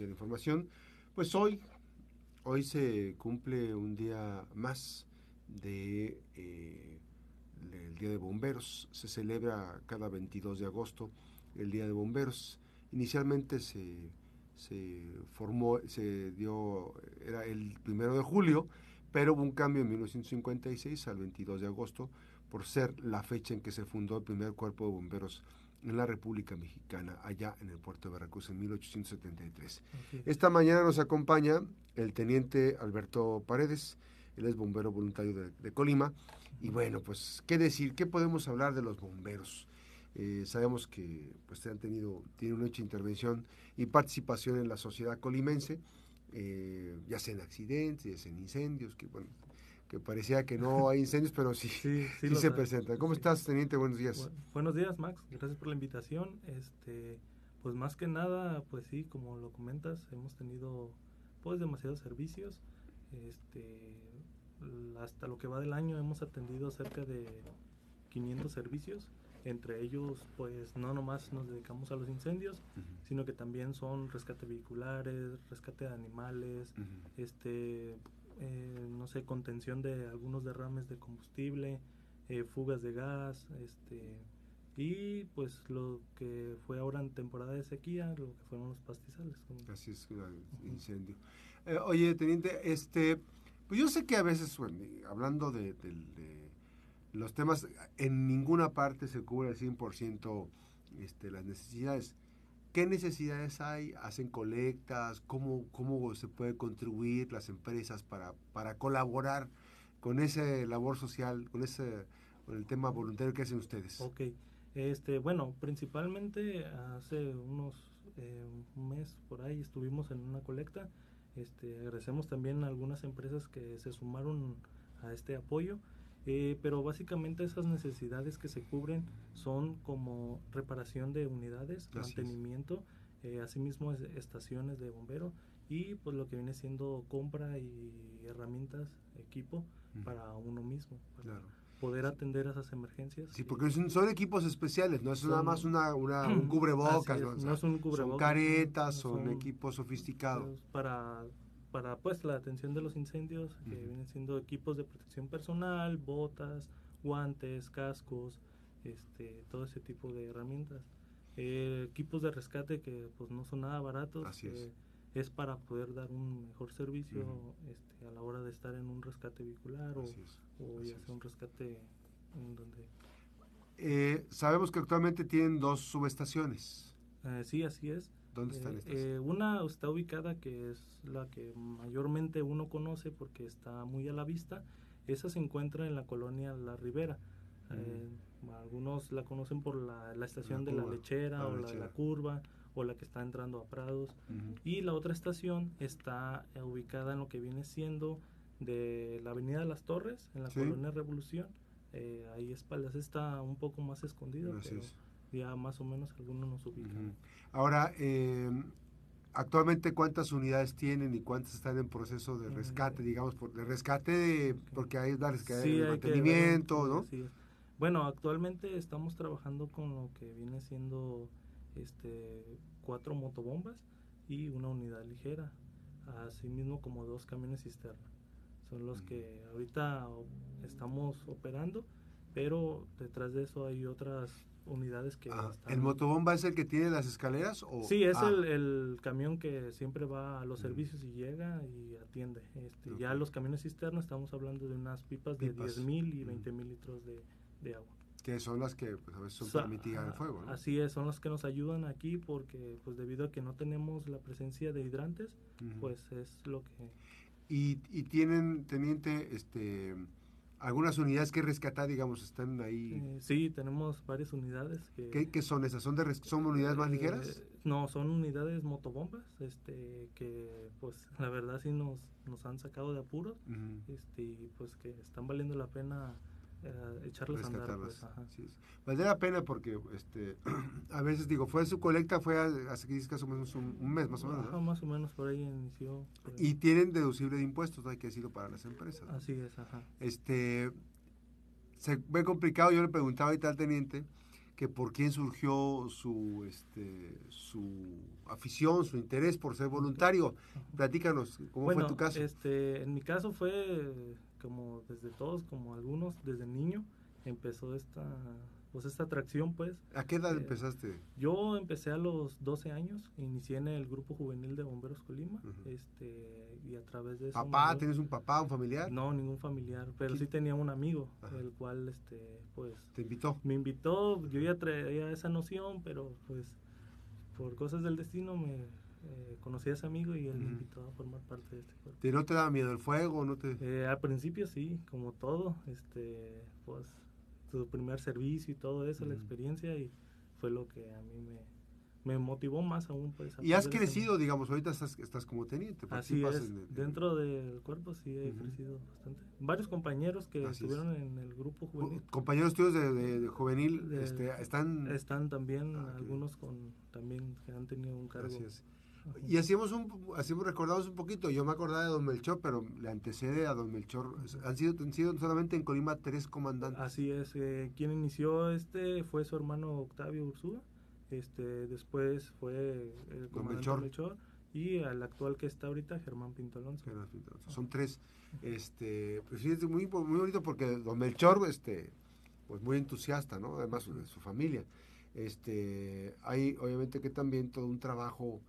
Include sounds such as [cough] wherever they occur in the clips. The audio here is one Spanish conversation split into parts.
de la información. Pues hoy, hoy se cumple un día más de eh, el Día de Bomberos. Se celebra cada 22 de agosto el Día de Bomberos. Inicialmente se, se formó, se dio, era el primero de julio, pero hubo un cambio en 1956 al 22 de agosto por ser la fecha en que se fundó el primer cuerpo de bomberos en la República Mexicana, allá en el puerto de Veracruz en 1873. Esta mañana nos acompaña el teniente Alberto Paredes, él es bombero voluntario de, Colima. Y bueno, pues, ¿qué decir? ¿Qué podemos hablar de los bomberos? Eh, sabemos que pues han tenido, tienen una hecha intervención y participación en la sociedad colimense, eh, ya sea en accidentes, ya sea en incendios, que bueno, que parecía que no hay incendios, pero sí, sí, se presentan. ¿Cómo estás, teniente? Buenos días. buenos días, Max. Gracias por la invitación. Este, pues más que nada, pues sí, como lo comentas, hemos tenido pues demasiados servicios. Este, hasta lo que va del año hemos atendido cerca de 500 servicios. Entre ellos, pues no nomás nos dedicamos a los incendios, sino que también son rescate vehiculares, rescate de animales, este eh, no sé, contención de algunos derrames de combustible, eh, fugas de gas, este y pues lo que fue ahora en temporada de sequía, lo que fueron los pastizales. Así es, el incendio. Eh, oye, teniente, este, pues yo sé que a veces, hablando de, los temas, en ninguna parte se cubre al 100% este, las necesidades. ¿Qué necesidades hay? ¿Hacen colectas? ¿Cómo, cómo se puede contribuir las empresas para, para colaborar con esa labor social, con ese con el tema voluntario que hacen ustedes? Ok, este, bueno, principalmente hace unos eh, mes por ahí estuvimos en una colecta. Este, agradecemos también a algunas empresas que se sumaron a este apoyo. Eh, pero básicamente esas necesidades que se cubren son como reparación de unidades, mantenimiento, eh, asimismo estaciones de bombero y pues lo que viene siendo compra y herramientas, equipo para uno mismo, para poder atender esas emergencias. Sí, porque son, equipos especiales, no es nada más una, un [clears throat] cubrebocas, ¿no? es un cubrebocas, son caretas, son, equipos sofisticados. Para para pues la atención de los incendios, que vienen siendo equipos de protección personal, botas, guantes, cascos, este, todo ese tipo de herramientas. Eh, equipos de rescate que pues no son nada baratos. Así es. Eh, es para poder dar un mejor servicio este, a la hora de estar en un rescate vehicular o, ya sea un rescate en donde... Eh, sabemos que actualmente tienen dos subestaciones. sí, así es. ¿Dónde están estas? Eh, una está ubicada, que es la que mayormente uno conoce porque está muy a la vista. Esa se encuentra en la colonia La Ribera. Eh, algunos la conocen por la, estación de la lechera o la de la curva o la que está entrando a Prados. Y la otra estación está eh, ubicada en lo que viene siendo de la Avenida de las Torres, en la colonia Revolución. ahí espaldas está un poco más escondido, pero ya más o menos algunos nos ubican. Ahora, em, actualmente cuántas unidades tienen y cuántas están en proceso de rescate, digamos, por, de rescate porque hay darles que hay mantenimiento, ¿no? Bueno, actualmente estamos trabajando con lo que viene siendo este cuatro motobombas y una unidad ligera, así mismo como dos camiones cisterna. Son los que ahorita estamos operando, pero detrás de eso hay otras unidades que ah, ¿El motobomba es el que tiene las escaleras? O? Sí, es ah. el, camión que siempre va a los mm. servicios y llega y atiende. Este, Ya los camiones cisternas estamos hablando de unas pipas, de 10 mil y 20 mil litros de, agua. Que son las que pues, a veces son para mitigar el fuego. Así es, son las que nos ayudan aquí porque pues debido a que no tenemos la presencia de hidrantes, pues es lo que... Y, y tienen, teniente, este algunas unidades que rescatar, digamos, están ahí. Eh, sí, tenemos varias unidades. Que, ¿Qué, son esas? ¿Son, de, ¿Son unidades más ligeras? Eh, no, son unidades motobombas, este, que pues [laughs] la verdad sí nos, nos han sacado de apuros, este, y pues que están valiendo la pena eh, echarlas a andar. Pues, Vale la pena porque este, [clears throat] a veces digo, fue su colecta, fue hace casi menos un, mes más o menos. más o menos por ahí inició. Y tienen deducible de impuestos, hay que decirlo para las empresas. Así es, ajá. Este, se ve complicado, yo le preguntaba ahorita al teniente, que por quién surgió su, este, su afición, su interés por ser voluntario. Platícanos, ¿cómo fue tu caso? Este, en mi caso fue como desde todos, como algunos, desde niño empezó esta pues esta atracción pues. ¿A qué edad eh, empezaste? Yo empecé a los 12 años, inicié en el grupo juvenil de Bomberos Colima, este y a través de eso ¿Papá? ¿Tienes un papá, un familiar? No, ningún familiar, pero sí tenía un amigo, el cual este pues te invitó. Me invitó, yo ya traía esa noción, pero pues por cosas del destino me eh, conocí a ese amigo y él me invitó a formar parte de este cuerpo. ¿Y no te daba miedo el fuego? no te eh, Al principio sí, como todo, este pues tu primer servicio y todo eso, la experiencia, y fue lo que a mí me, me motivó más aún. Pues, y has crecido, digamos, ahorita estás, estás como teniente. Así es, dentro del cuerpo sí he crecido bastante. Varios compañeros que estuvieron en el grupo juvenil. Compañeros tuyos de, juvenil este, están... Están también, ah, algunos con también que han tenido un cargo. Y hacíamos un, hacíamos, recordamos un poquito, yo me acordaba de Don Melchor, pero le antecede a Don Melchor. Han sido, han sido solamente en Colima tres comandantes. Así es, eh, quien inició este fue su hermano Octavio Ursúa, este, después fue el comandante Melchor. y el actual que está ahorita, Germán Pinto Alonso. Son tres. Este, pues sí, es muy, muy bonito porque Don Melchor, este, pues muy entusiasta, ¿no? Además de su familia. Este, hay obviamente que también todo un trabajo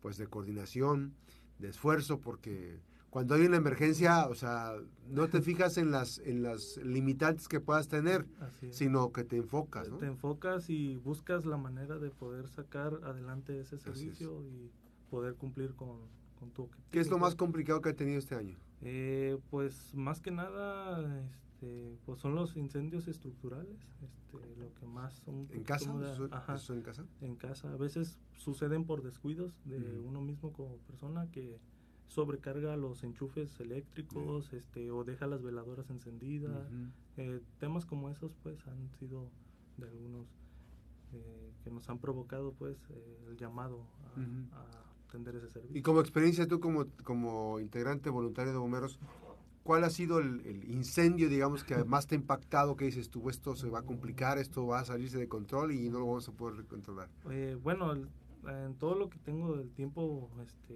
pues de coordinación, de esfuerzo, porque cuando hay una emergencia, o sea, no te fijas en las en las limitantes que puedas tener, sino que te enfocas, Te enfocas y buscas la manera de poder sacar adelante ese servicio y poder cumplir con, con tu objetivo. ¿Qué es lo más complicado que ha tenido este año? Eh, pues más que nada, este, pues son los incendios estructurales, este, lo que más son... ¿En casa? ¿Eso en casa? En casa. A veces suceden por descuidos de uno mismo como persona que sobrecarga los enchufes eléctricos este, o deja las veladoras encendidas. Eh, temas como esos pues han sido de algunos eh, que nos han provocado pues eh, el llamado a, a, atender ese servicio. Y como experiencia tú como, como integrante voluntario de bomberos, ¿Cuál ha sido el, incendio, digamos, que más te ha impactado? Que dices tú, esto se va a complicar, esto va a salirse de control y no lo vamos a poder controlar. Eh, bueno, en todo lo que tengo del tiempo, este,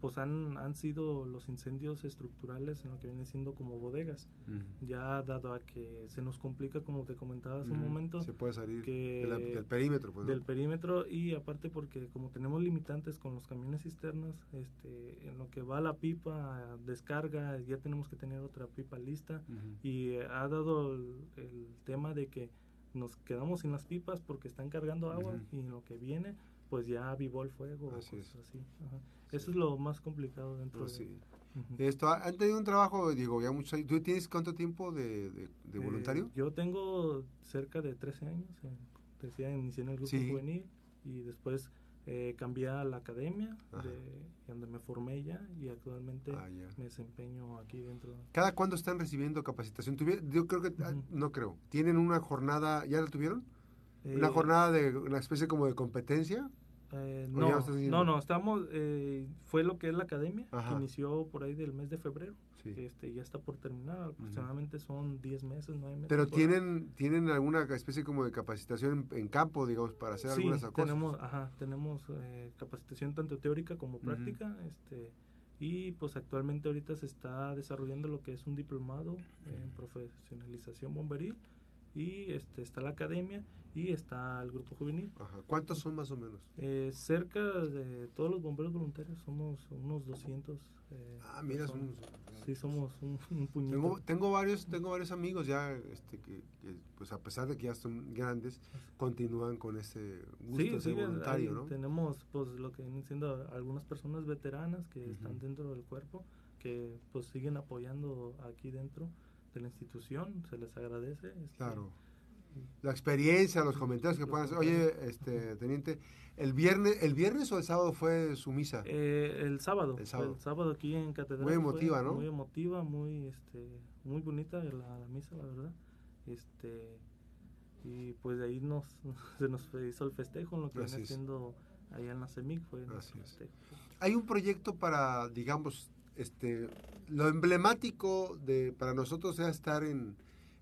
pues han, han sido los incendios estructurales en lo que viene siendo como bodegas. Ya dado a que se nos complica, como te comentaba hace un momento. Se puede salir del perímetro. Pues, del perímetro y aparte porque como tenemos limitantes con los camiones cisternas, este, en lo que va la pipa, descarga, ya tenemos que tener otra pipa lista. Y ha dado el, tema de que nos quedamos sin las pipas porque están cargando agua y en lo que viene pues ya avivó el fuego. Así es. Así. Eso es lo más complicado dentro pues de... Esto, ¿Han tenido un trabajo, digo, ya muchos ¿Tú tienes cuánto tiempo de, de, eh, voluntario? yo tengo cerca de 13 años. decía, inicié en el grupo juvenil y después eh, cambié a la academia, de, donde me formé ya y actualmente ah, me desempeño aquí dentro. ¿Cada cuándo están recibiendo capacitación? Yo creo que, ah, no creo, ¿tienen una jornada, ya la tuvieron? ¿Una eh, jornada de una especie como de competencia? Eh, no, no, no, estamos, eh, fue lo que es la academia, que inició por ahí del mes de febrero. Este, ya está por terminar, aproximadamente son 10 meses, 9 meses. Pero tienen, tienen alguna especie como de capacitación en, campo, digamos, para hacer algunas cosas. Tenemos, ajá, tenemos eh, capacitación tanto teórica como práctica, este, y pues actualmente ahorita se está desarrollando lo que es un diplomado en profesionalización bomberil y este está la academia y está el grupo juvenil. ¿Cuántos son más o menos? Eh, cerca de todos los bomberos voluntarios somos unos 200. Eh, ah, mira, somos, sí somos un, un puñito. Tengo, tengo, varios, tengo varios amigos ya este, que, pues a pesar de que ya son grandes, continúan con ese gusto de voluntario, ¿no? Tenemos pues lo que vienen siendo algunas personas veteranas que están dentro del cuerpo que pues siguen apoyando aquí dentro de la institución, se les agradece. Este, claro. La experiencia, los comentarios que puedan hacer. Oye, este, teniente, ¿el viernes, el viernes o el sábado fue su misa? Eh, el sábado. El sábado. aquí en Catedral. Muy emotiva, ¿no? Muy emotiva, muy, este, muy bonita la, misa, la verdad. Este, y pues de ahí nos, [laughs] se nos hizo el festejo, en lo que viene haciendo allá en la CEMIC fue Hay un proyecto para, digamos, este, lo emblemático de para nosotros es estar en,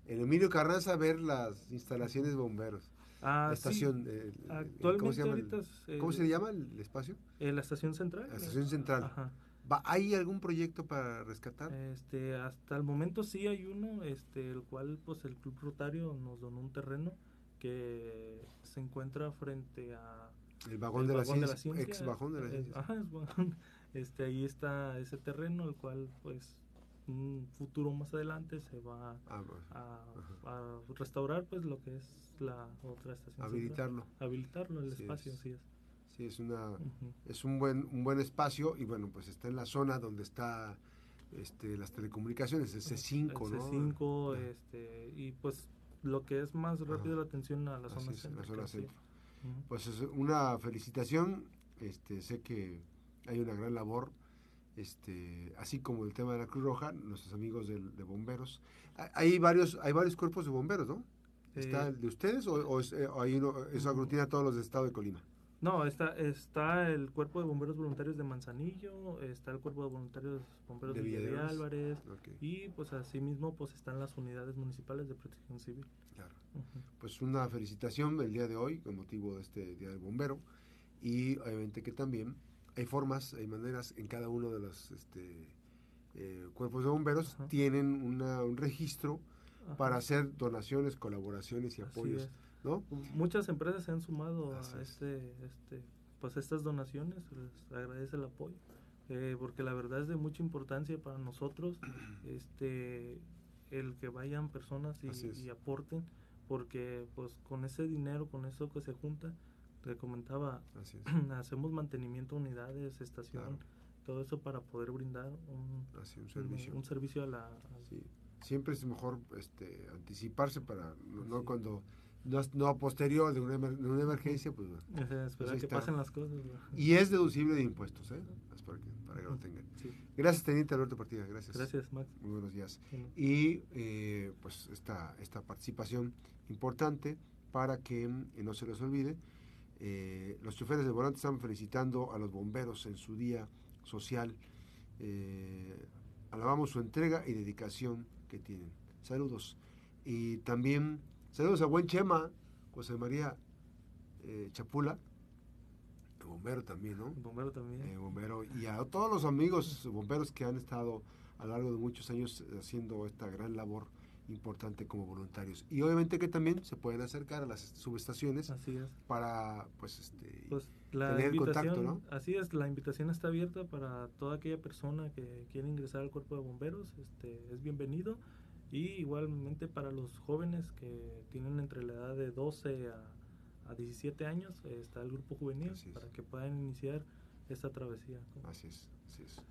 Emilio Carranza a ver las instalaciones bomberos. Ah, la sí. estación. eh, el- Actualmente ¿cómo, se llama ahorita el, es, eh, ¿Cómo se le llama el espacio? eh, la estación central. La estación central. Ajá. ¿Va, ¿Hay algún proyecto para rescatar? Este, hasta el momento sí hay uno, este, el cual pues el Club Rotario nos donó un terreno que se encuentra frente a el vagón, el de, vagón la de la ciencia, ciencia. ex vagón de la eh, ciencia. ajá, es vagón. Este, ahí está ese terreno, el cual pues un futuro más adelante se va Ah, bueno, a, a restaurar pues lo que es la otra estación. central. habilitarlo. Habilitarlo, el espacio, es. así es. Sí, es una es un buen un buen espacio y bueno, pues está en la zona donde está este las telecomunicaciones, el C5, el ¿no? C5, Ajá. este, y pues lo que es más rápido Ajá. la atención a la zona es, la zona centro. Ujú. Pues es una felicitación, este sé que hay una gran labor este así como el tema de la Cruz Roja, nuestros amigos del- de, bomberos. Ha- Hay varios hay varios cuerpos de bomberos, ¿no? ¿Está Eh, el de ustedes o, o es, eh, o hay uno, eso aglutina a todos los del estado de Colima? No, está, está el Cuerpo de Bomberos Voluntarios de Manzanillo, está el Cuerpo de Voluntarios Bomberos De de, Villa de de Álvarez, y pues asimismo pues están las unidades municipales de protección civil. claro. Pues una felicitación el día de hoy con motivo de este Día del Bombero y obviamente que también hay formas, hay maneras en cada uno de los este, eh, cuerpos de bomberos Ajá. tienen una- un registro Ajá. para hacer donaciones, colaboraciones y Así apoyos, es. ¿no? Muchas empresas se han sumado Así a es. este, este, pues estas donaciones, les agradece el apoyo, eh, porque la verdad es de mucha importancia para nosotros, [clears throat] este, el que vayan personas y, y aporten, porque pues con ese dinero, con eso que se junta, te comentaba, Así es, [clears throat] hacemos mantenimiento de unidades, estación, Claro. todo eso para poder brindar un, así un un- servicio. un servicio a la... a- Sí. Siempre es mejor este, anticiparse para no, cuando no, no a posterior de una, de una emergencia, pues bueno. esperar ahí que pasen las cosas. Y es deducible de impuestos, ¿eh? Es para que, para que lo tengan. Sí. Gracias, Teniente Alberto Partida, gracias. Gracias, Max. Muy buenos días. Sí. Y eh, pues esta, esta participación importante para que mm, no se les olvide. Eh, los choferes del volante están felicitando a los bomberos en su día social. Eh, alabamos su entrega y dedicación que tienen. Saludos. Y también saludos a buen Chema, José María eh, Chapula, bombero también, ¿no? Bombero también. eh, bombero y a todos los amigos bomberos que han estado a lo largo de muchos años haciendo esta gran labor importante como voluntarios y obviamente que también se pueden acercar a las subestaciones Así es. para pues este Pues la tener contacto, ¿no? así es, la invitación está abierta para toda aquella persona que quiera ingresar al cuerpo de bomberos, este, es bienvenido y igualmente para los jóvenes que tienen entre la edad de 12 a, a 17 años eh, está el grupo juvenil para que puedan iniciar esta travesía. así es así es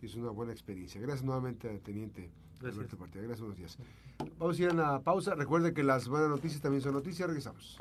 Y es una buena experiencia. Gracias nuevamente teniente Gracias. Alberto Partida gracias buenos días. Vamos a ir a una pausa. Recuerden que las buenas noticias también son noticias. Regresamos